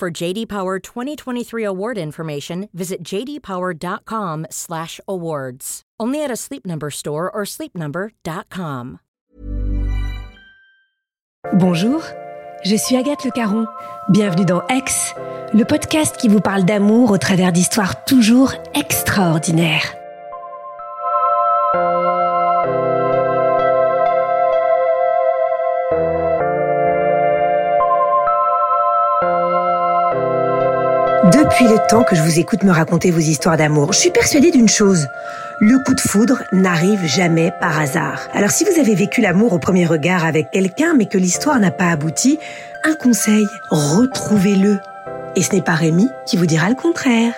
For JD Power 2023 award information, visit jdpower.com/awards. Only at a Sleep Number store or sleepnumber.com. Bonjour, je suis Agathe Le Caron. Bienvenue dans Ex, le podcast qui vous parle d'amour au travers d'histoires toujours extraordinaires. Depuis le temps que je vous écoute me raconter vos histoires d'amour, je suis persuadée d'une chose. Le coup de foudre n'arrive jamais par hasard. Alors si vous avez vécu l'amour au premier regard avec quelqu'un mais que l'histoire n'a pas abouti, un conseil, retrouvez-le. Et ce n'est pas Rémi qui vous dira le contraire.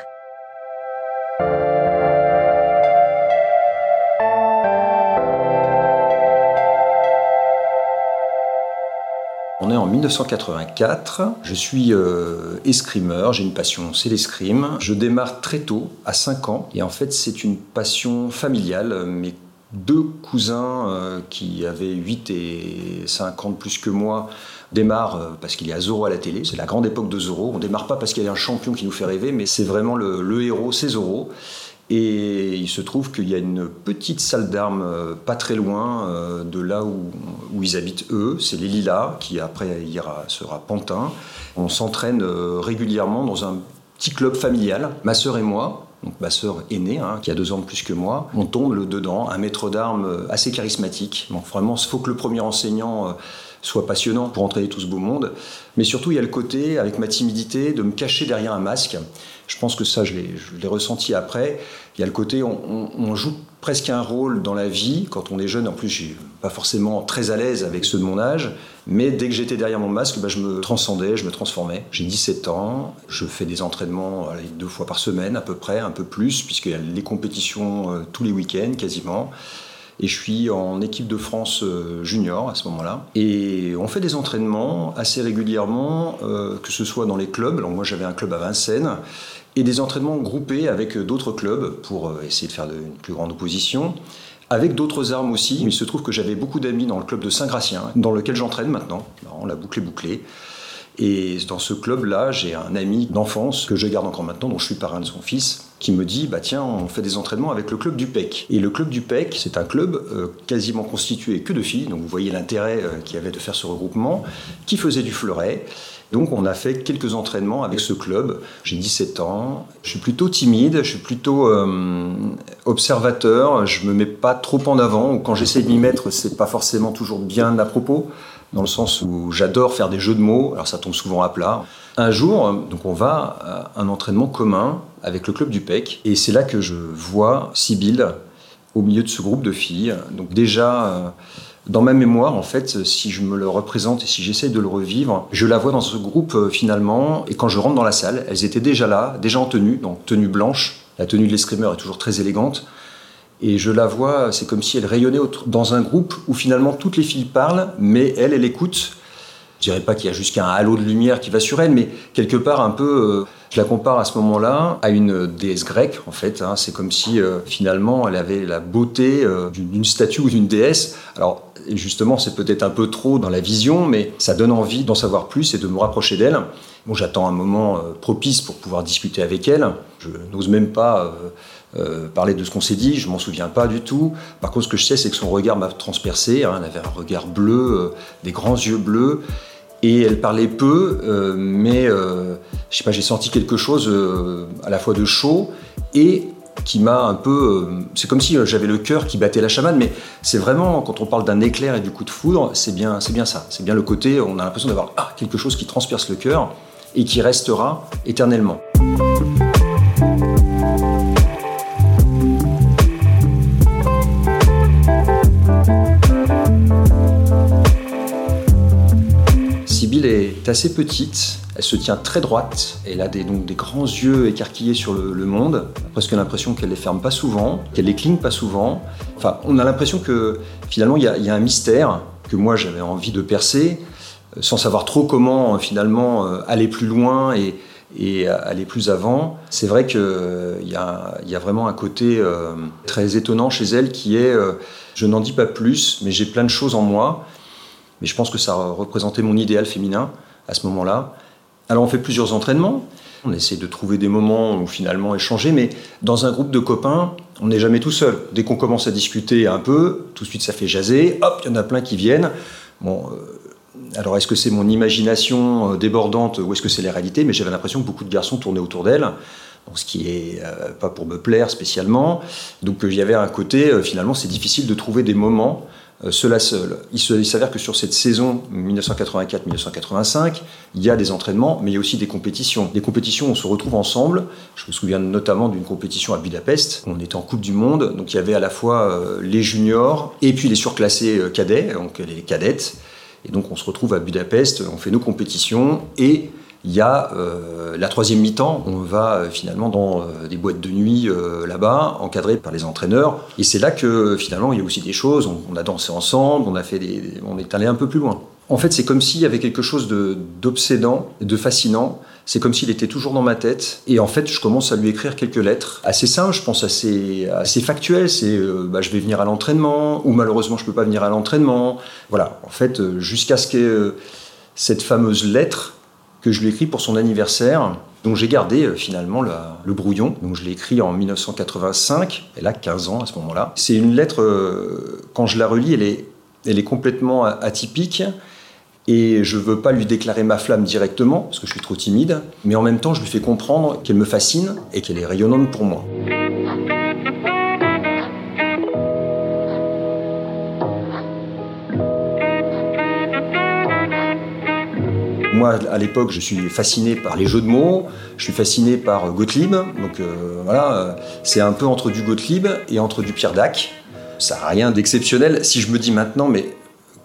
1984, je suis euh, escrimeur, j'ai une passion, c'est l'escrime. Je démarre très tôt, à 5 ans, et en fait c'est une passion familiale. Mes deux cousins euh, qui avaient 8 et 5 ans de plus que moi démarrent euh, parce qu'il y a Zorro à la télé, c'est la grande époque de Zorro. On démarre pas parce qu'il y a un champion qui nous fait rêver, mais c'est vraiment le, le héros, c'est Zorro. Et il se trouve qu'il y a une petite salle d'armes euh, pas très loin euh, de là où, où ils habitent eux. C'est les Lilas, qui après ira, sera Pantin. On s'entraîne euh, régulièrement dans un petit club familial, ma sœur et moi. Donc ma sœur aînée, hein, qui a deux ans de plus que moi, on tombe le dedans, un maître d'armes assez charismatique. Bon, vraiment, il faut que le premier enseignant soit passionnant pour entraîner tout ce beau monde. Mais surtout, il y a le côté, avec ma timidité, de me cacher derrière un masque. Je pense que ça, je l'ai ressenti après. Il y a le côté, on, joue presque un rôle dans la vie. Quand on est jeune, en plus, je suis pas forcément très à l'aise avec ceux de mon âge. Mais dès que j'étais derrière mon masque, bah, je me transcendais, je me transformais. J'ai 17 ans, je fais des entraînements deux fois par semaine à peu près, un peu plus, puisqu'il y a les compétitions euh, tous les week-ends quasiment et je suis en équipe de France euh, junior à ce moment-là. Et on fait des entraînements assez régulièrement, euh, que ce soit dans les clubs. Alors moi j'avais un club à Vincennes et des entraînements groupés avec d'autres clubs pour euh, essayer de faire une plus grande opposition. Avec d'autres armes aussi. Il se trouve que j'avais beaucoup d'amis dans le club de Saint-Gratien, dans lequel j'entraîne maintenant. On la boucle est bouclée. Et dans ce club-là, j'ai un ami d'enfance que je garde encore maintenant, dont je suis parrain de son fils, qui me dit bah tiens, on fait des entraînements avec le club du PEC. Et le club du PEC, c'est un club euh, quasiment constitué que de filles, donc vous voyez l'intérêt euh, qu'il y avait de faire ce regroupement, qui faisait du fleuret. Donc on a fait quelques entraînements avec ce club. J'ai 17 ans, je suis plutôt timide, je suis plutôt euh, observateur, je me mets pas trop en avant, quand j'essaie de m'y mettre, c'est pas forcément toujours bien à propos dans le sens où j'adore faire des jeux de mots, alors ça tombe souvent à plat. Un jour, on va à un entraînement commun avec le club du PEC, et c'est là que je vois Sibylle au milieu de ce groupe de filles. Donc déjà, euh, dans ma mémoire, en fait, si je me le représente et si j'essaie de le revivre, je la vois dans ce groupe euh, finalement, et quand je rentre dans la salle, elles étaient déjà là, déjà en tenue, donc tenue blanche. La tenue de l'escrimeur est toujours très élégante. Et je la vois, c'est comme si elle rayonnait dans un groupe où finalement toutes les filles parlent, mais elle, elle écoute. Je dirais pas qu'il y a jusqu'à un halo de lumière qui va sur elle, mais quelque part un peu, euh, je la compare à ce moment-là à une déesse grecque en fait. Hein. C'est comme si euh, finalement elle avait la beauté euh, d'une statue ou d'une déesse. Alors justement, c'est peut-être un peu trop dans la vision, mais ça donne envie d'en savoir plus et de me rapprocher d'elle. Bon, j'attends un moment propice pour pouvoir discuter avec elle. Je n'ose même pas parler de ce qu'on s'est dit, je m'en souviens pas du tout. Par contre, ce que je sais, c'est que son regard m'a transpercé. Hein, elle avait un regard bleu, des grands yeux bleus, et elle parlait peu, euh, mais euh, j'ai senti quelque chose euh, à la fois de chaud et qui m'a un peu. c'est comme si j'avais le cœur qui battait la chamade, mais c'est vraiment quand on parle d'un éclair et du coup de foudre, c'est bien, c'est bien ça. C'est bien le côté, on a l'impression d'avoir ah, quelque chose qui transperce le cœur et qui restera éternellement. Assez petite. Elle se tient très droite. Elle a des, donc des grands yeux écarquillés sur le, monde. Presque l'impression qu'elle les ferme pas souvent, qu'elle les cligne pas souvent. Enfin, on a l'impression que finalement il y, a un mystère que moi j'avais envie de percer, euh, sans savoir trop comment finalement euh, aller plus loin et, aller plus avant. C'est vrai qu'il y, a, vraiment un côté euh, très étonnant chez elle qui est, je n'en dis pas plus, mais j'ai plein de choses en moi. Mais je pense que ça représentait mon idéal féminin à ce moment-là. Alors on fait plusieurs entraînements, on essaie de trouver des moments où finalement échanger, mais dans un groupe de copains, on n'est jamais tout seul. Dès qu'on commence à discuter un peu, tout de suite ça fait jaser, hop, il y en a plein qui viennent. Bon, euh, alors est-ce que c'est mon imagination euh, débordante ou est-ce que c'est la réalité? Mais j'avais l'impression que beaucoup de garçons tournaient autour d'elle. ce qui est euh, pas pour me plaire spécialement. Donc il y avait un côté, finalement, c'est difficile de trouver des moments cela seul. Il s'avère que sur cette saison 1984-1985, il y a des entraînements, mais il y a aussi des compétitions. Des compétitions où on se retrouve ensemble. Je me souviens notamment d'une compétition à Budapest. On était en Coupe du Monde, donc il y avait à la fois euh, les juniors et puis les surclassés euh, cadets, donc les cadettes. Et donc on se retrouve à Budapest, on fait nos compétitions et il y a euh, la troisième mi-temps, on va euh, finalement dans euh, des boîtes de nuit là-bas, encadrées par les entraîneurs. Et c'est là que finalement il y a aussi des choses, on, a dansé ensemble, on, a fait des, on est allé un peu plus loin. En fait, c'est comme s'il y avait quelque chose d'obsédant, de, fascinant. C'est comme s'il était toujours dans ma tête. Et en fait, je commence à lui écrire quelques lettres. Assez simples, je pense, assez, assez factuelles. C'est bah, je vais venir à l'entraînement, ou malheureusement, je ne peux pas venir à l'entraînement. Voilà, en fait, jusqu'à ce que cette fameuse lettre que je lui ai écrit pour son anniversaire. Donc j'ai gardé euh, finalement le brouillon. Donc je l'ai écrit en 1985. Elle a 15 ans à ce moment-là. C'est une lettre, euh, quand je la relis, elle est, elle est complètement atypique. Et je ne veux pas lui déclarer ma flamme directement, parce que je suis trop timide. Mais en même temps, je lui fais comprendre qu'elle me fascine et qu'elle est rayonnante pour moi. Moi, à l'époque, je suis fasciné par les jeux de mots, je suis fasciné par Gottlieb. Donc euh, voilà, euh, c'est un peu entre du Gottlieb et entre du Pierre Dac. Ça n'a rien d'exceptionnel. Si je me dis maintenant, mais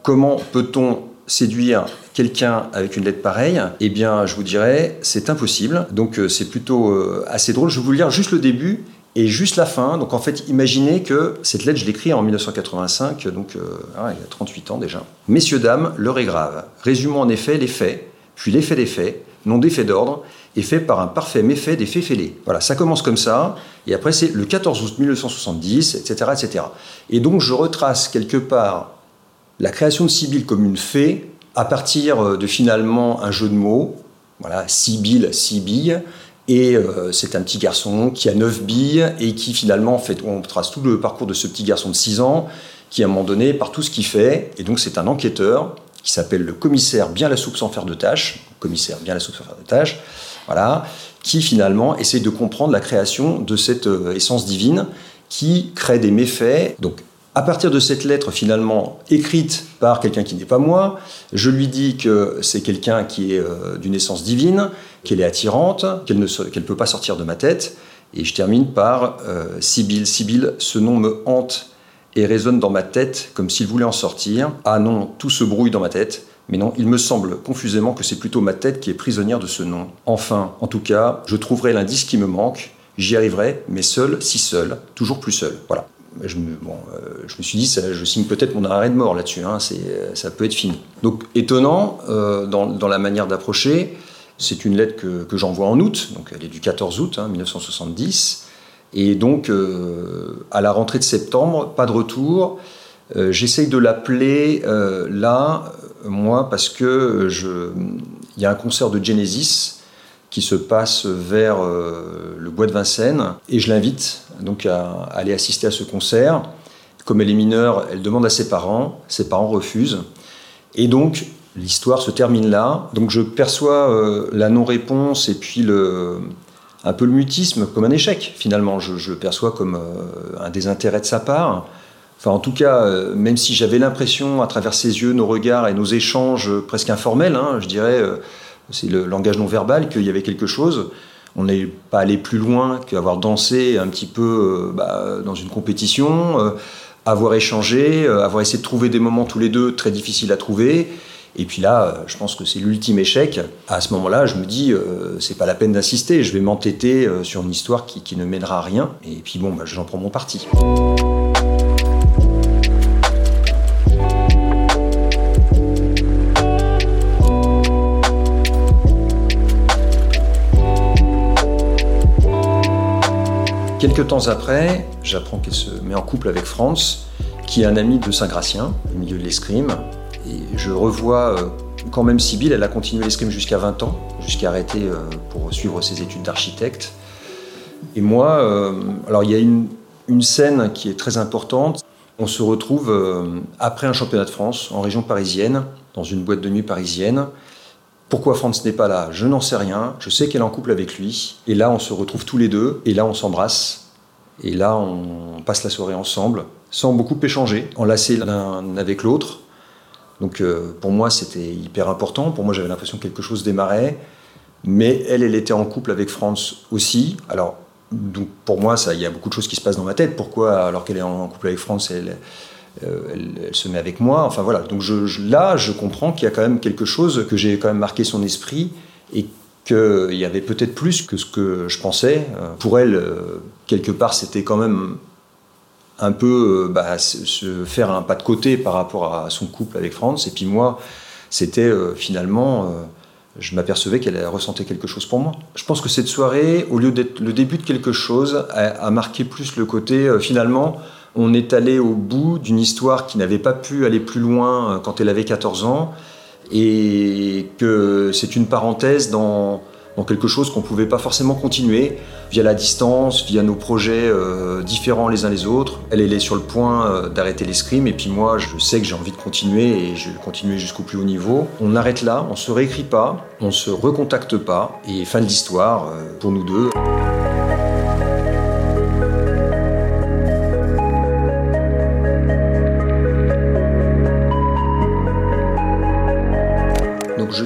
comment peut-on séduire quelqu'un avec une lettre pareille, eh bien, je vous dirais, c'est impossible. Donc, euh, c'est plutôt assez drôle. Je vais vous lire juste le début et juste la fin. Donc, en fait, imaginez que cette lettre, je l'écris en 1985, donc ah, il y a 38 ans déjà. Messieurs, dames, l'heure est grave. Résumons en effet les faits puis l'effet des faits, non d'effet d'ordre, est fait par un parfait méfait des faits fêlés. Voilà, ça commence comme ça, et après c'est le 14 août 1970, etc., etc. Et donc je retrace quelque part la création de Sibylle comme une fée à partir euh, de finalement un jeu de mots, voilà, Sibylle, Sibylle, et euh, c'est un petit garçon qui a 9 billes et qui finalement fait, on trace tout le parcours de ce petit garçon de 6 ans qui à un moment donné, par tout ce qu'il fait, et donc c'est un enquêteur qui s'appelle le commissaire bien la soupe sans faire de tâche, commissaire bien la soupe sans faire de tâche, voilà, qui finalement essaie de comprendre la création de cette euh, essence divine qui crée des méfaits. Donc à partir de cette lettre finalement écrite par quelqu'un qui n'est pas moi, je lui dis que c'est quelqu'un qui est euh, d'une essence divine, qu'elle est attirante, qu'elle ne qu'elle peut pas sortir de ma tête. Et je termine par euh, Sibylle. Sibylle, ce nom me hante et résonne dans ma tête comme s'il voulait en sortir. Ah non, tout se brouille dans ma tête. Mais non, il me semble confusément que c'est plutôt ma tête qui est prisonnière de ce nom. Enfin, en tout cas, je trouverai l'indice qui me manque, j'y arriverai, mais seul, si seul, toujours plus seul. Voilà. Je me, bon, euh, je me suis dit, ça, je signe peut-être mon arrêt de mort là-dessus, hein, ça peut être fini. Donc étonnant euh, dans, dans, la manière d'approcher, c'est une lettre que, que j'envoie en août, donc elle est du 14 août hein, 1970. Et donc, euh, à la rentrée de septembre, pas de retour. Euh, j'essaye de l'appeler euh, là, moi, parce que il y a un concert de Genesis qui se passe vers le bois de Vincennes, et je l'invite donc à, aller assister à ce concert. Comme elle est mineure, elle demande à ses parents, ses parents refusent, et donc l'histoire se termine là. Donc je perçois la non-réponse et puis le, un peu le mutisme comme un échec, finalement. Je, le perçois comme euh, un désintérêt de sa part. Enfin, en tout cas, euh, même si j'avais l'impression, à travers ses yeux, nos regards et nos échanges presque informels, hein, je dirais, euh, c'est le langage non verbal, qu'il y avait quelque chose. On n'est pas allé plus loin qu'avoir dansé un petit peu bah, dans une compétition, avoir échangé, avoir essayé de trouver des moments tous les deux très difficiles à trouver. Et puis là, je pense que c'est l'ultime échec. À ce moment-là, je me dis, c'est pas la peine d'insister, je vais m'entêter sur une histoire qui, ne mènera à rien. Et puis bon, bah, j'en prends mon parti. Quelques temps après, j'apprends qu'elle se met en couple avec Franz, qui est un ami de Saint-Gratien, au milieu de l'escrime. Et je revois euh, quand même Sibylle, elle a continué l'escrime jusqu'à 20 ans, jusqu'à arrêter euh, pour suivre ses études d'architecte. Et moi, euh, alors il y a une, scène qui est très importante. On se retrouve après un championnat de France en région parisienne, dans une boîte de nuit parisienne. Pourquoi Franz n'est pas là? Je n'en sais rien. Je sais qu'elle est en couple avec lui. Et là, on se retrouve tous les deux. Et là, on s'embrasse. Et là, on passe la soirée ensemble, sans beaucoup échanger, enlacés l'un avec l'autre. Donc, euh, pour moi, c'était hyper important. Pour moi, j'avais l'impression que quelque chose démarrait. Mais elle, elle était en couple avec Franz aussi. Alors, donc pour moi, il y a beaucoup de choses qui se passent dans ma tête. Pourquoi, alors qu'elle est en couple avec Franz, elle, euh, elle, se met avec moi? Enfin voilà, donc là, je comprends qu'il y a quand même quelque chose, que j'ai quand même marqué son esprit et qu'il y avait peut-être plus que ce que je pensais. Euh, pour elle, quelque part, c'était quand même un peu bah, se faire un pas de côté par rapport à son couple avec Franz. Et puis moi, c'était finalement, je m'apercevais qu'elle ressentait quelque chose pour moi. Je pense que cette soirée, au lieu d'être le début de quelque chose, a marqué plus le côté finalement on est allé au bout d'une histoire qui n'avait pas pu aller plus loin euh, quand elle avait 14 ans et que c'est une parenthèse dans, quelque chose qu'on ne pouvait pas forcément continuer via la distance, via nos projets euh, différents les uns les autres. Elle, est sur le point euh, d'arrêter l'escrime et puis moi je sais que j'ai envie de continuer et je vais continuer jusqu'au plus haut niveau. On arrête là, on se réécrit pas, on se recontacte pas et fin de l'histoire pour nous deux.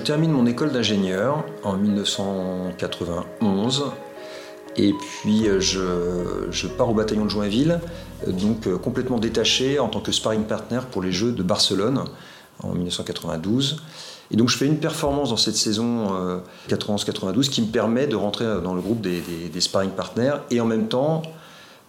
Termine mon école d'ingénieur en 1991 et puis euh, je, pars au bataillon de Joinville, euh, donc euh, complètement détaché en tant que sparring partner pour les Jeux de Barcelone en 1992. Et donc je fais une performance dans cette saison 91-92 qui me permet de rentrer dans le groupe des sparring partners et en même temps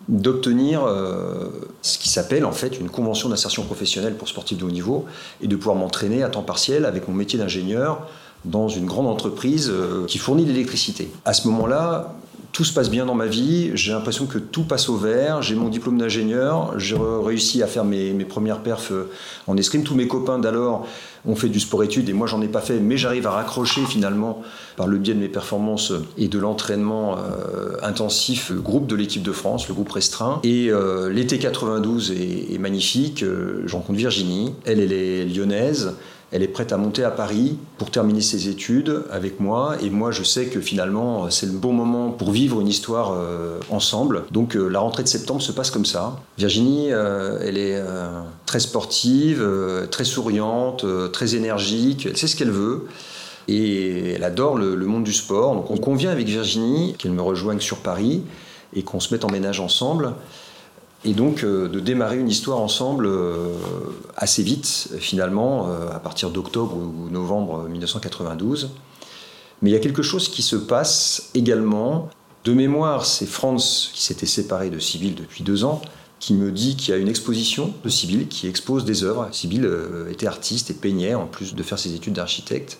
d'obtenir euh, ce qui s'appelle en fait une convention d'insertion professionnelle pour sportifs de haut niveau et de pouvoir m'entraîner à temps partiel avec mon métier d'ingénieur dans une grande entreprise euh, qui fournit l'électricité. À ce moment-là, tout se passe bien dans ma vie, j'ai l'impression que tout passe au vert, j'ai mon diplôme d'ingénieur, j'ai réussi à faire mes, premières perfs euh, en escrime. Tous mes copains d'alors ont fait du sport-études et moi j'en ai pas fait, mais j'arrive à raccrocher finalement par le biais de mes performances et de l'entraînement euh, intensif le groupe de l'équipe de France, le groupe restreint. Et euh, l'été 92 est, magnifique, j'en compte Virginie, elle est lyonnaise, elle est prête à monter à Paris pour terminer ses études avec moi. Et moi, je sais que finalement, c'est le bon moment pour vivre une histoire euh, ensemble. Donc, euh, la rentrée de septembre se passe comme ça. Virginie, euh, elle est très sportive, très souriante, très énergique. Elle sait ce qu'elle veut. Et elle adore le, le, monde du sport. Donc, on convient avec Virginie qu'elle me rejoigne sur Paris et qu'on se mette en ménage ensemble et donc euh, de démarrer une histoire ensemble euh, assez vite, finalement, euh, à partir d'octobre ou novembre 1992. Mais il y a quelque chose qui se passe également. De mémoire, c'est Franz qui s'était séparé de Sibylle depuis deux ans, qui me dit qu'il y a une exposition de Sibylle qui expose des œuvres. Sibylle était artiste et peignait en plus de faire ses études d'architecte.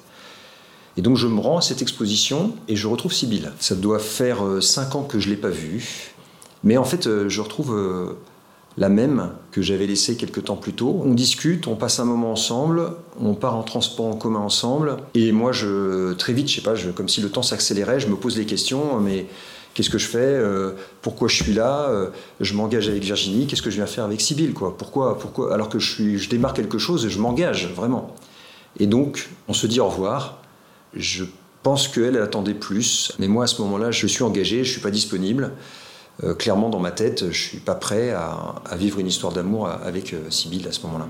Et donc je me rends à cette exposition et je retrouve Sibylle. Ça doit faire cinq ans que je ne l'ai pas vue. Mais en fait, euh, je retrouve euh, la même que j'avais laissée quelques temps plus tôt. On discute, on passe un moment ensemble, on part en transport en commun ensemble. Et moi, très vite, je sais pas, comme si le temps s'accélérait, je me pose des questions, mais qu'est-ce que je fais euh, Pourquoi je suis là Je m'engage avec Virginie, qu'est-ce que je viens faire avec Sybille quoi? Pourquoi, pourquoi Alors que je démarre quelque chose, je m'engage vraiment. Et donc, on se dit au revoir. Je pense qu'elle, elle attendait plus. Mais moi, à ce moment-là, je suis engagé, je ne suis pas disponible. Euh, clairement dans ma tête, je suis pas prêt à, vivre une histoire d'amour avec euh, Sibylle à ce moment-là.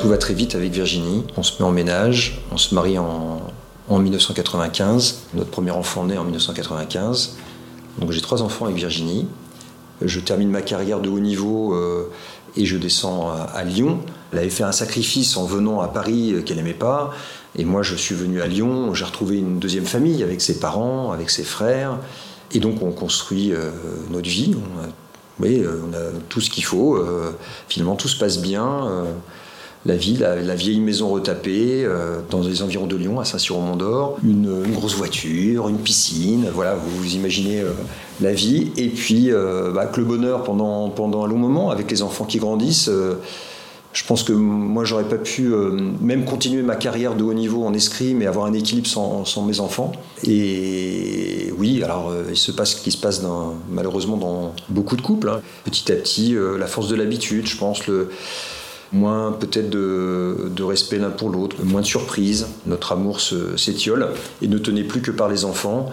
Tout va très vite avec Virginie. On se met en ménage, on se marie en, en 1995. Notre premier enfant naît en 1995. Donc j'ai trois enfants avec Virginie. Je termine ma carrière de haut niveau euh, et je descends à, Lyon. Elle avait fait un sacrifice en venant à Paris euh, qu'elle n'aimait pas. Et moi, je suis venu à Lyon. J'ai retrouvé une deuxième famille avec ses parents, avec ses frères. Et donc, on construit euh, notre vie. On a, oui, on a tout ce qu'il faut. finalement, tout se passe bien la ville, la, vieille maison retapée euh, dans les environs de Lyon, à Saint-Cyr-au-Mont-d'Or, une, grosse voiture, une piscine, voilà, vous, imaginez euh, la vie, et puis euh, bah, que le bonheur pendant, pendant un long moment, avec les enfants qui grandissent. je pense que moi, j'aurais pas pu même continuer ma carrière de haut niveau en escrime et avoir un équilibre sans, mes enfants. Et oui, alors il se passe ce qui se passe malheureusement dans beaucoup de couples. Hein. Petit à petit, la force de l'habitude, je pense, le, moins peut-être de, respect l'un pour l'autre, moins de surprise, notre amour s'étiole et ne tenait plus que par les enfants.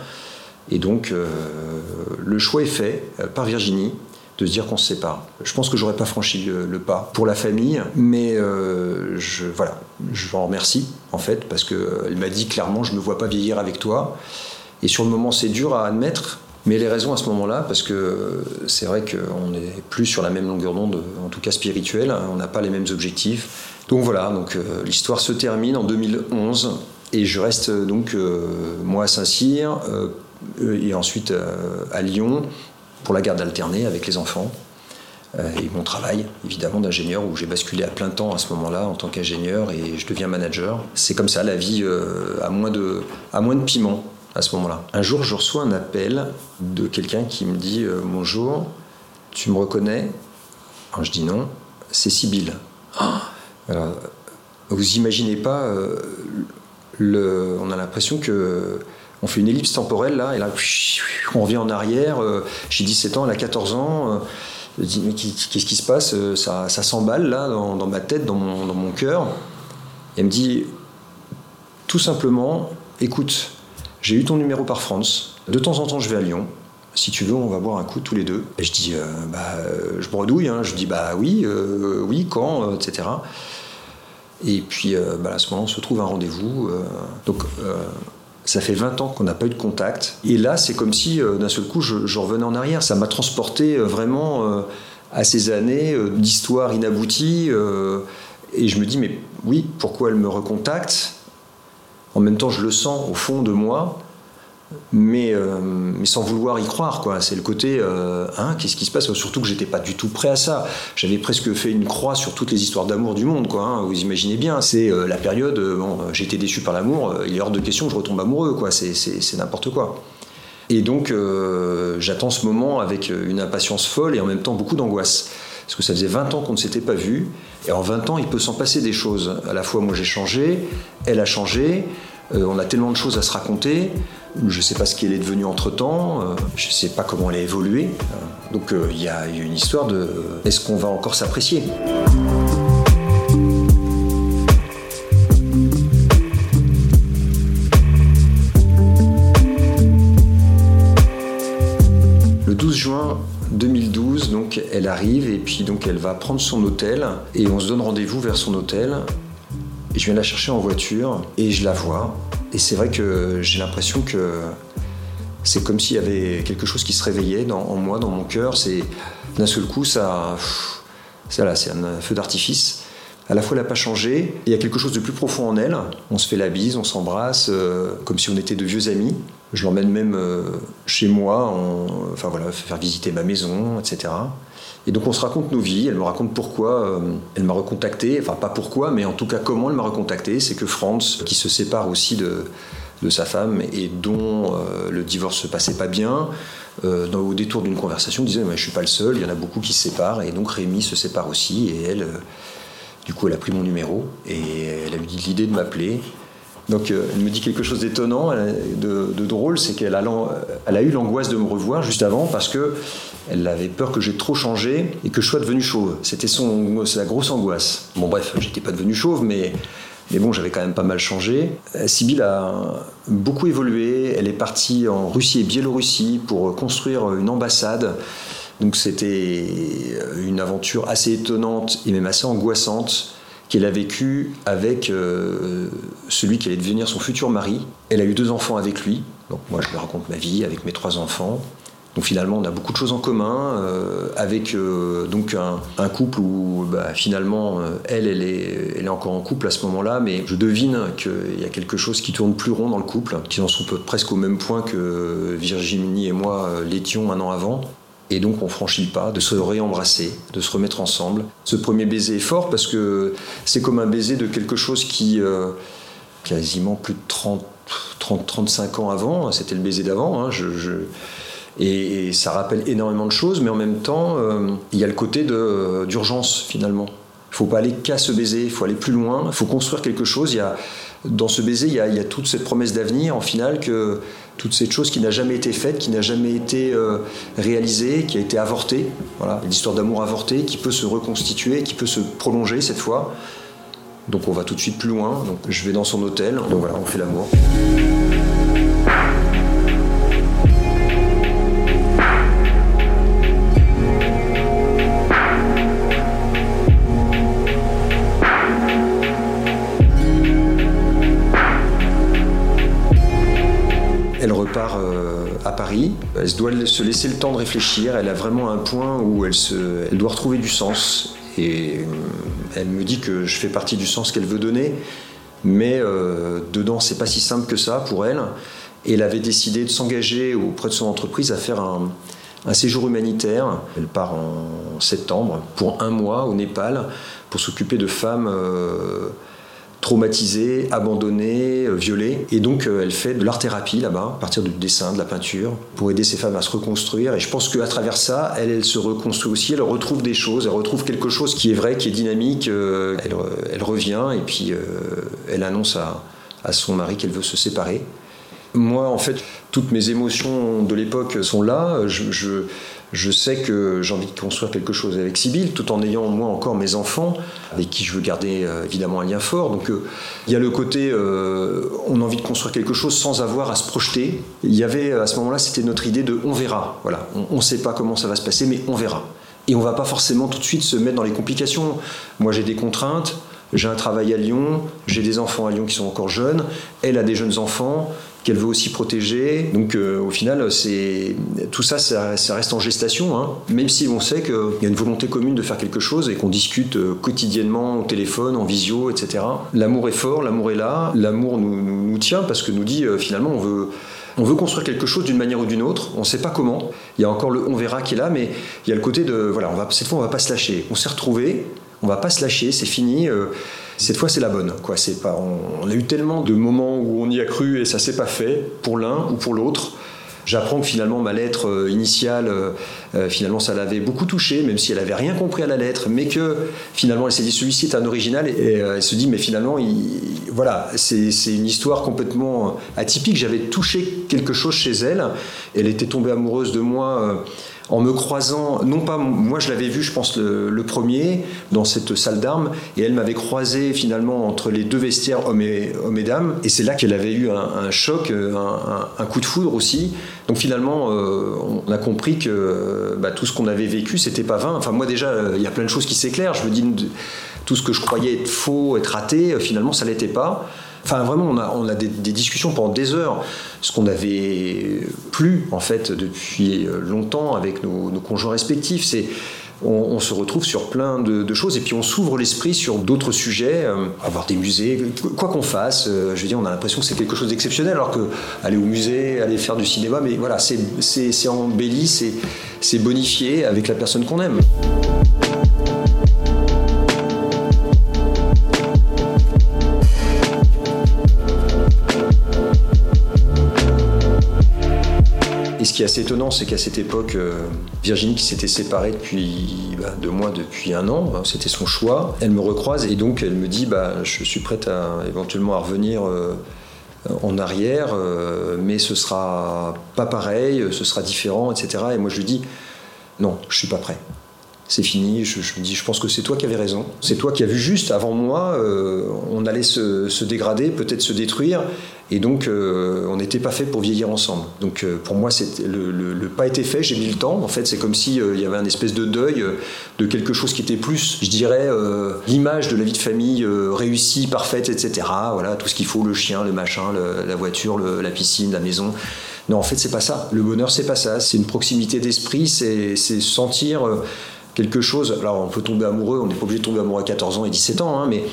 Et donc euh, le choix est fait euh, par Virginie de se dire qu'on se sépare. Je pense que j'aurais pas franchi le, pas pour la famille, mais euh, je voilà, je l'en remercie en fait parce qu'elle m'a dit clairement je ne me vois pas vieillir avec toi. Et sur le moment c'est dur à admettre, mais les raisons à ce moment-là, parce que c'est vrai qu'on n'est plus sur la même longueur d'onde, en tout cas spirituelle, hein, on n'a pas les mêmes objectifs. Donc voilà, donc euh, l'histoire se termine en 2011 et je reste donc euh, moi à Saint-Cyr euh, et ensuite à Lyon pour la garde alternée avec les enfants et mon travail évidemment d'ingénieur où j'ai basculé à plein temps à ce moment-là en tant qu'ingénieur et je deviens manager. C'est comme ça la vie à moins de à moins de piment à ce moment-là. Un jour, je reçois un appel de quelqu'un qui me dit euh, Bonjour, tu me reconnais? Alors je dis non, c'est Sibylle. Alors, vous imaginez pas, euh, le, on a l'impression que on fait une ellipse temporelle là, et là, on revient en arrière. Euh, j'ai 17 ans, elle a 14 ans. je dis, mais qu'est-ce qui se passe Ça, ça s'emballe là dans, dans, ma tête, dans mon, dans mon cœur? elle me dit, tout simplement, écoute, j'ai eu ton numéro par France. De temps en temps, je vais à Lyon. Si tu veux, on va boire un coup tous les deux. Et je dis, euh, bah, euh, je bredouille. Hein. Je dis, bah oui, euh, oui, quand, etc. Et puis, bah, à ce moment, on se trouve un rendez-vous. donc, ça fait 20 ans qu'on n'a pas eu de contact. Et là, c'est comme si, d'un seul coup, je, je, revenais en arrière. Ça m'a transporté vraiment à ces années d'histoire inaboutie. et je me dis, mais oui, pourquoi elle me recontacte? En même temps, je le sens au fond de moi, mais, euh, sans vouloir y croire. C'est le côté, euh, hein, qu'est-ce qui se passe? Surtout que j'étais pas du tout prêt à ça. J'avais presque fait une croix sur toutes les histoires d'amour du monde. Hein. Vous imaginez bien, c'est euh, la période, j'étais déçu par l'amour, il est hors de question que je retombe amoureux. quoi. C'est n'importe quoi. Et donc, j'attends ce moment avec une impatience folle et en même temps beaucoup d'angoisse. Parce que ça faisait 20 ans qu'on ne s'était pas vu. Et en 20 ans, il peut s'en passer des choses. À la fois, moi, j'ai changé, elle a changé. Euh, on a tellement de choses à se raconter. Je ne sais pas ce qu'elle est devenue entre-temps. Euh, je ne sais pas comment elle a évolué. donc, euh, il y a une histoire de est-ce qu'on va encore s'apprécier? Elle arrive et puis donc elle va prendre son hôtel et on se donne rendez-vous vers son hôtel. Je viens la chercher en voiture et je la vois. Et c'est vrai que j'ai l'impression que c'est comme s'il y avait quelque chose qui se réveillait en moi, dans mon cœur. C'est d'un seul coup, ça c'est un feu d'artifice. À la fois, elle n'a pas changé. Il y a quelque chose de plus profond en elle. On se fait la bise, on s'embrasse, euh, comme si on était de vieux amis. Je l'emmène même euh, chez moi, enfin voilà, faire visiter ma maison, etc. Et donc on se raconte nos vies, elle me raconte pourquoi euh, elle m'a recontacté, enfin pas pourquoi, mais en tout cas comment elle m'a recontacté. C'est que Franz, qui se sépare aussi de, de sa femme et dont le divorce se passait pas bien, dans, au détour d'une conversation disait mais je suis pas le seul, il y en a beaucoup qui se séparent et donc Rémi se sépare aussi et elle du coup, elle a pris mon numéro et elle a eu l'idée de m'appeler. Donc, euh, elle me dit quelque chose d'étonnant, de, drôle, c'est qu'elle a, eu l'angoisse de me revoir juste avant parce que elle avait peur que j'ai trop changé et que je sois devenu chauve. C'était son, sa grosse angoisse. Bon, bref, j'étais pas devenu chauve, mais, mais bon, j'avais quand même pas mal changé. Euh, Sibyl a beaucoup évolué. Elle est partie en Russie et Biélorussie pour construire une ambassade donc c'était une aventure assez étonnante et même assez angoissante. Qu'elle a vécu avec euh, celui qui allait devenir son futur mari. Elle a eu deux enfants avec lui. Donc moi, je lui raconte ma vie avec mes trois enfants. Donc finalement, on a beaucoup de choses en commun euh, avec euh, donc un, couple où bah, finalement, elle, elle est, elle est encore en couple à ce moment-là, mais je devine qu'il y a quelque chose qui tourne plus rond dans le couple, qu'ils en sont presque au même point que Virginie et moi l'étions un an avant. Et donc on franchit pas de se réembrasser, de se remettre ensemble. Ce premier baiser est fort parce que c'est comme un baiser de quelque chose qui, euh, quasiment plus de 30, 30 35 ans avant, c'était le baiser d'avant. Hein, et, ça rappelle énormément de choses, mais en même temps, euh, il y a le côté d'urgence finalement. Il ne faut pas aller qu'à ce baiser, il faut aller plus loin, il faut construire quelque chose. Y a, dans ce baiser, il y, a, il y a toute cette promesse d'avenir en finale que toute cette chose qui n'a jamais été faite, qui n'a jamais été euh, réalisée, qui a été avortée. Voilà, l'histoire d'amour avortée qui peut se reconstituer, qui peut se prolonger cette fois. Donc on va tout de suite plus loin. Je vais dans son hôtel. Donc voilà, on fait l'amour. Elle doit se laisser le temps de réfléchir. Elle a vraiment un point où elle doit retrouver du sens. Et euh, elle me dit que je fais partie du sens qu'elle veut donner. Mais euh, dedans, c'est pas si simple que ça pour elle. Et elle avait décidé de s'engager auprès de son entreprise à faire un, séjour humanitaire. Elle part en septembre pour un mois au Népal pour s'occuper de femmes. Euh, traumatisée, abandonnée, euh, violée. Et donc, euh, elle fait de l'art-thérapie là-bas, à partir du dessin, de la peinture, pour aider ces femmes à se reconstruire. Et je pense qu'à travers ça, elle, se reconstruit aussi, elle retrouve des choses, elle retrouve quelque chose qui est vrai, qui est dynamique. Euh, elle, revient et puis elle annonce à, son mari qu'elle veut se séparer. Moi, en fait, toutes mes émotions de l'époque sont là. Je, je sais que j'ai envie de construire quelque chose avec Sibyl, tout en ayant moi encore mes enfants, avec qui je veux garder euh, évidemment un lien fort. Donc euh, il y a le côté, euh, on a envie de construire quelque chose sans avoir à se projeter. Il y avait à ce moment-là, c'était notre idée de on verra. Voilà, on ne sait pas comment ça va se passer, mais on verra. Et on va pas forcément tout de suite se mettre dans les complications. Moi j'ai des contraintes, j'ai un travail à Lyon, j'ai des enfants à Lyon qui sont encore jeunes, elle a des jeunes enfants qu'elle veut aussi protéger. Donc euh, au final, c'est tout ça, ça, reste en gestation, hein. même si on sait qu'il y a une volonté commune de faire quelque chose et qu'on discute euh, quotidiennement au téléphone, en visio, etc. L'amour est fort, l'amour est là, l'amour nous, tient parce que nous dit euh, finalement on veut on veut construire quelque chose d'une manière ou d'une autre, on ne sait pas comment. Il y a encore le on verra qui est là, mais il y a le côté de voilà, on va, cette fois on va pas se lâcher. On s'est retrouvé, on va pas se lâcher, c'est fini. Cette fois, c'est la bonne. Quoi. C'est pas, on, a eu tellement de moments où on y a cru et ça s'est pas fait pour l'un ou pour l'autre. J'apprends que finalement ma lettre euh, initiale, euh, finalement ça l'avait beaucoup touchée, même si elle avait rien compris à la lettre, mais que finalement elle s'est dit celui-ci est un original et, elle se dit mais finalement voilà c'est une histoire complètement atypique. J'avais touché quelque chose chez elle, elle était tombée amoureuse de moi en me croisant, non pas moi je l'avais vu, je pense le, premier dans cette salle d'armes, et elle m'avait croisé finalement entre les deux vestiaires hommes et, et dames, et c'est là qu'elle avait eu un, choc, un, coup de foudre aussi. Donc finalement, euh, on a compris que bah, tout ce qu'on avait vécu, c'était pas vain. Enfin moi déjà, il y a plein de choses qui s'éclairent. Je me dis tout ce que je croyais être faux, être raté, finalement ça l'était pas. Enfin, vraiment, on a, on a des, discussions pendant des heures, ce qu'on n'avait plus, en fait, depuis longtemps avec nos, conjoints respectifs. C'est. On, se retrouve sur plein de, choses et puis on s'ouvre l'esprit sur d'autres sujets, euh, avoir des musées, quoi qu'on fasse. Euh, je veux dire, on a l'impression que c'est quelque chose d'exceptionnel, alors que aller au musée, aller faire du cinéma, mais voilà, c'est embelli, c'est bonifié avec la personne qu'on aime. Qui est assez étonnant, c'est qu'à cette époque, euh, Virginie, qui s'était séparée depuis, bah, de moi depuis un an, hein, c'était son choix, elle me recroise et donc elle me dit bah, Je suis prête à, éventuellement à revenir euh, en arrière, euh, mais ce sera pas pareil, ce sera différent, etc. Et moi je lui dis Non, je suis pas prêt. C'est fini. Je, me dis, je pense que c'est toi qui avais raison. C'est toi qui as vu juste. Avant moi, euh, on allait se, dégrader, peut-être se détruire. Et donc, euh, on n'était pas fait pour vieillir ensemble. Donc, euh, pour moi, le, le, pas été fait. J'ai mis le temps. En fait, c'est comme s'il il y avait un espèce de deuil de quelque chose qui était plus, je dirais, l'image de la vie de famille réussie, parfaite, etc. Voilà, tout ce qu'il faut le chien, le machin, la voiture, la piscine, la maison. Non, en fait, c'est pas ça. Le bonheur, c'est pas ça. C'est une proximité d'esprit. C'est sentir quelque chose. Alors, on peut tomber amoureux, on n'est pas obligé de tomber amoureux à 14 ans et 17 ans, hein, mais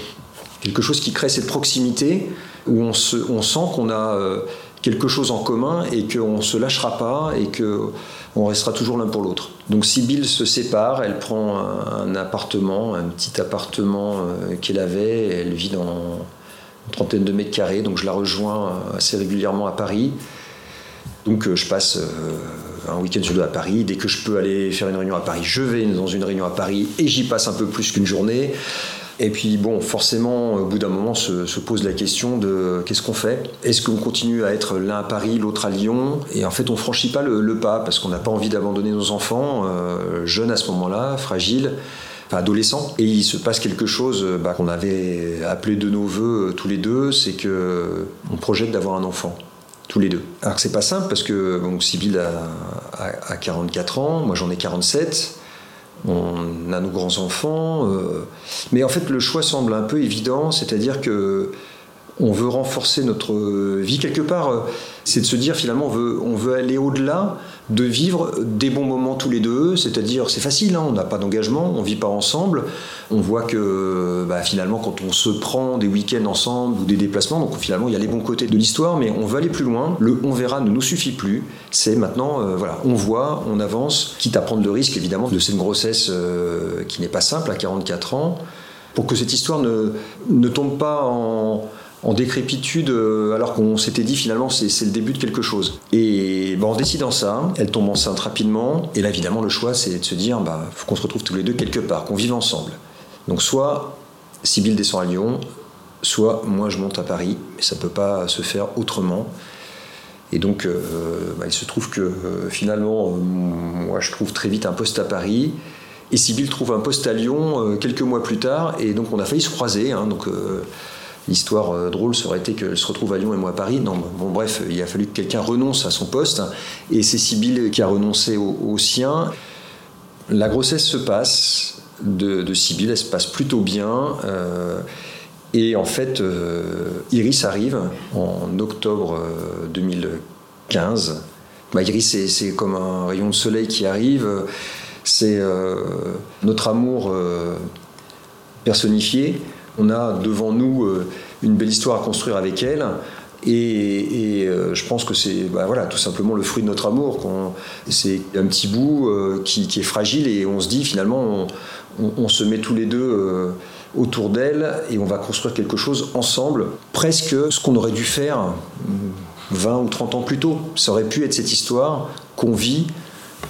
quelque chose qui crée cette proximité où on, se, on sent qu'on a euh, quelque chose en commun et qu'on ne se lâchera pas et qu'on restera toujours l'un pour l'autre. Donc Sibylle se sépare, elle prend un, appartement, un petit appartement euh, qu'elle avait, elle vit dans une trentaine de mètres carrés, donc je la rejoins assez régulièrement à Paris. Donc euh, je passe un week-end sur deux à Paris. Dès que je peux aller faire une réunion à Paris, je vais dans une réunion à Paris et j'y passe un peu plus qu'une journée. Et puis bon, forcément, au bout d'un moment, se, pose la question de qu'est-ce qu'on fait? Est-ce qu'on continue à être l'un à Paris, l'autre à Lyon? Et en fait, on franchit pas le, pas parce qu'on n'a pas envie d'abandonner nos enfants, euh, jeunes à ce moment-là, fragiles adolescents. Et il se passe quelque chose bah, qu'on avait appelé de nos voeux euh, tous les deux, c'est que on projette d'avoir un enfant tous les deux. Alors c'est pas simple parce que bon, Sybille a, 44 ans, moi j'en ai 47, on a nos grands-enfants, euh, mais en fait le choix semble un peu évident, c'est-à-dire que on veut renforcer notre vie quelque part, c'est de se dire finalement on veut, aller au-delà de vivre des bons moments tous les deux, c'est-à-dire c'est facile, hein, on n'a pas d'engagement, on vit pas ensemble, on voit que bah, finalement quand on se prend des week-ends ensemble ou des déplacements, donc finalement il y a les bons côtés de l'histoire, mais on veut aller plus loin, le on verra ne nous suffit plus, c'est maintenant, euh, voilà, on voit, on avance, quitte à prendre le risque évidemment de cette grossesse euh, qui n'est pas simple à 44 ans, pour que cette histoire ne, ne tombe pas en en décrépitude, euh, alors qu'on s'était dit finalement c'est le début de quelque chose. Et en décidant ça, elle tombe enceinte rapidement, et là évidemment le choix c'est de se dire bah faut qu'on se retrouve tous les deux quelque part, qu'on vive ensemble. Donc soit Sybille descend à Lyon, soit moi je monte à Paris, mais ça peut pas se faire autrement. Et donc euh, bah, il se trouve que euh, finalement moi je trouve très vite un poste à Paris. Et Sybille trouve un poste à Lyon quelques mois plus tard, et donc on a failli se croiser. Hein, L'histoire euh, drôle serait été qu'elle se retrouve à Lyon et moi à Paris. Non, bon, bref, il a fallu que quelqu'un renonce à son poste. Et c'est Sibylle qui a renoncé au, sien. La grossesse se passe de, de Sibylle, elle se passe plutôt bien. Euh, et en fait, euh, Iris arrive en octobre 2015. Bah, Iris, c'est comme un rayon de soleil qui arrive. C'est notre amour personnifié on a devant nous euh, une belle histoire à construire avec elle. Et, euh, je pense que c'est bah, voilà, tout simplement le fruit de notre amour. C'est un petit bout euh, qui, est fragile et on se dit finalement, on, se met tous les deux autour d'elle et on va construire quelque chose ensemble, presque ce qu'on aurait dû faire 20 ou 30 ans plus tôt. Ça aurait pu être cette histoire qu'on vit.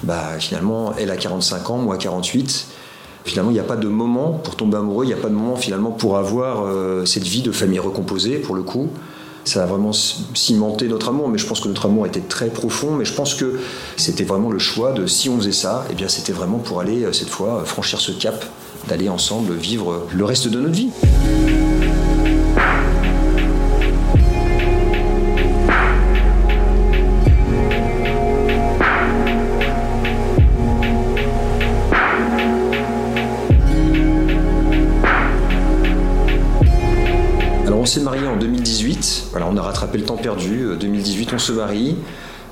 Bah, finalement, elle a 45 ans, moi 48 Finalement, il n'y a pas de moment pour tomber amoureux, il n'y a pas de moment finalement pour avoir euh, cette vie de famille recomposée, pour le coup. Ça a vraiment cimenté notre amour, mais je pense que notre amour était très profond. Mais je pense que c'était vraiment le choix de si on faisait ça, eh bien c'était vraiment pour aller euh, cette fois franchir ce cap, d'aller ensemble vivre le reste de notre vie. On a rattrapé le temps perdu. 2018, euh, on se marie.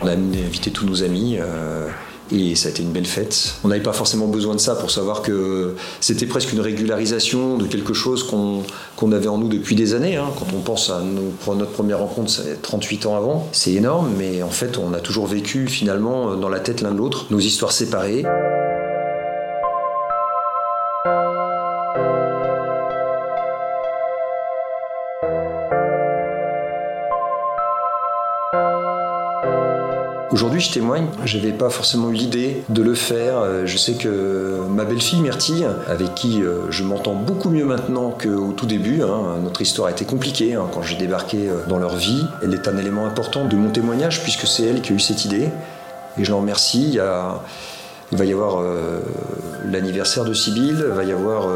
On a invité tous nos amis. Euh, et ça a été une belle fête. On n'avait pas forcément besoin de ça pour savoir que c'était presque une régularisation de quelque chose qu'on avait en nous depuis des années. Hein. Quand on pense à notre première rencontre, c'est 38 ans avant. C'est énorme, mais en fait, on a toujours vécu finalement dans la tête l'un de l'autre, nos histoires séparées. Aujourd'hui, je témoigne. Je n'avais pas forcément eu l'idée de le faire. Euh, je sais que ma belle-fille Myrtille, avec qui euh, je m'entends beaucoup mieux maintenant qu'au tout début, hein, notre histoire a été compliquée hein, quand j'ai débarqué euh, dans leur vie. Elle est un élément important de mon témoignage puisque c'est elle qui a eu cette idée. Et je l'en remercie. Il va y avoir l'anniversaire de Sibylle, il va y avoir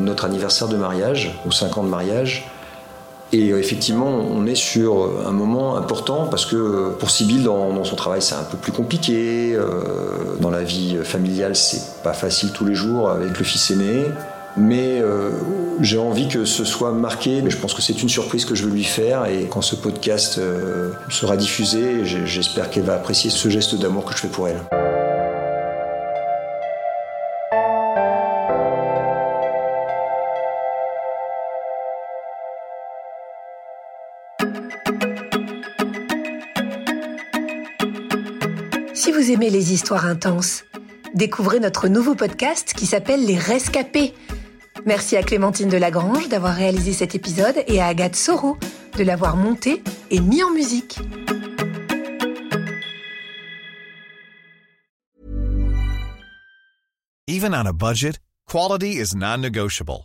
notre anniversaire de mariage, ou 5 ans de mariage. Et euh, effectivement, on est sur un moment important parce que pour Sibylle, dans, son travail, c'est un peu plus compliqué. dans la vie familiale, c'est pas facile tous les jours avec le fils aîné. Mais j'ai envie que ce soit marqué. Mais je pense que c'est une surprise que je veux lui faire. Et quand ce podcast sera diffusé, j'espère qu'elle va apprécier ce geste d'amour que je fais pour elle. Si vous aimez les histoires intenses, découvrez notre nouveau podcast qui s'appelle Les Rescapés. Merci à Clémentine Delagrange d'avoir réalisé cet épisode et à Agathe Soro de l'avoir monté et mis en musique. Even on a budget, quality is non-negotiable.